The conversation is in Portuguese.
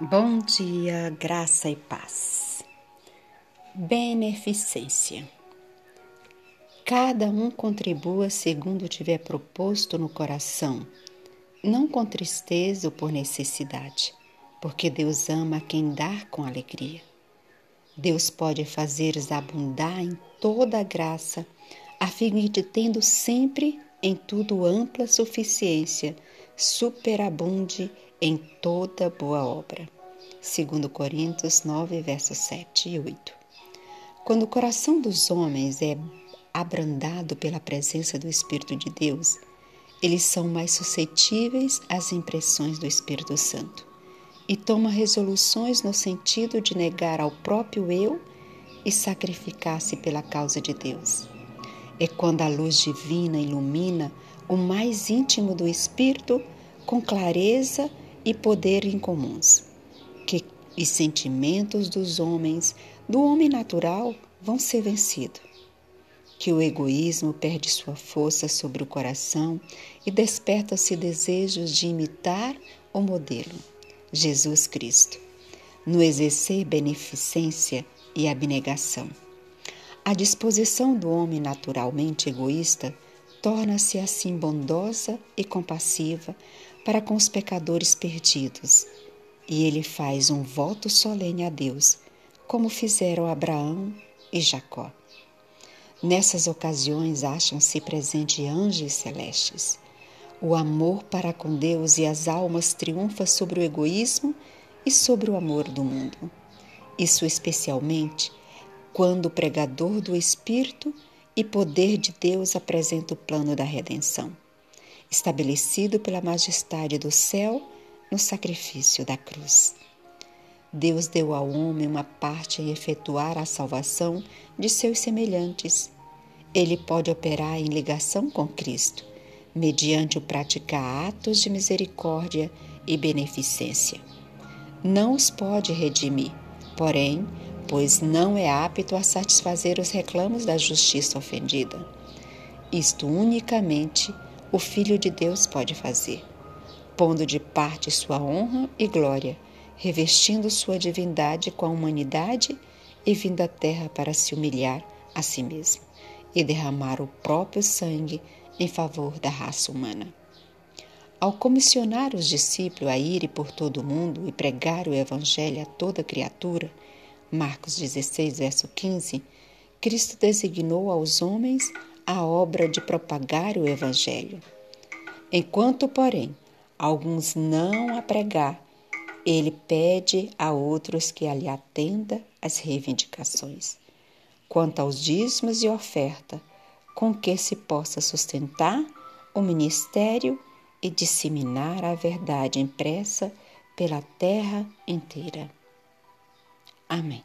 Bom dia, graça e paz. Beneficência. Cada um contribua segundo tiver proposto no coração, não com tristeza ou por necessidade, porque Deus ama quem dá com alegria. Deus pode fazer-os abundar em toda a graça, a fim de tendo sempre em tudo ampla suficiência, superabunde em toda boa obra. 2 Coríntios 9, versos 7 e 8. Quando o coração dos homens é abrandado pela presença do Espírito de Deus, eles são mais suscetíveis às impressões do Espírito Santo e tomam resoluções no sentido de negar ao próprio eu e sacrificar-se pela causa de Deus. É quando a luz divina ilumina o mais íntimo do Espírito com clareza e poder incomuns, que os sentimentos dos homens, do homem natural, vão ser vencidos. Que o egoísmo perde sua força sobre o coração e desperta-se desejos de imitar o modelo, Jesus Cristo, no exercer beneficência e abnegação. A disposição do homem naturalmente egoísta torna-se assim bondosa e compassiva para com os pecadores perdidos, e ele faz um voto solene a Deus, como fizeram Abraão e Jacó. Nessas ocasiões acham-se presentes anjos celestes. O amor para com Deus e as almas triunfa sobre o egoísmo e sobre o amor do mundo. Isso especialmente quando o pregador do Espírito e poder de Deus apresenta o plano da redenção estabelecido pela majestade do céu no sacrifício da cruz. Deus deu ao homem uma parte em efetuar a salvação de seus semelhantes. Ele pode operar em ligação com Cristo, mediante o praticar atos de misericórdia e beneficência. Não os pode redimir, porém, pois não é apto a satisfazer os reclamos da justiça ofendida. Isto unicamente o Filho de Deus pode fazer, pondo de parte sua honra e glória, revestindo sua divindade com a humanidade e vindo à terra para se humilhar a si mesmo e derramar o próprio sangue em favor da raça humana. Ao comissionar os discípulos a irem por todo o mundo e pregar o Evangelho a toda criatura, Marcos 16, verso 15, Cristo designou aos homens a obra de propagar o Evangelho. Enquanto, porém, alguns não a pregar, ele pede a outros que lhe atenda às reivindicações. Quanto aos dízimos e oferta, com que se possa sustentar o ministério e disseminar a verdade impressa pela terra inteira. Amém.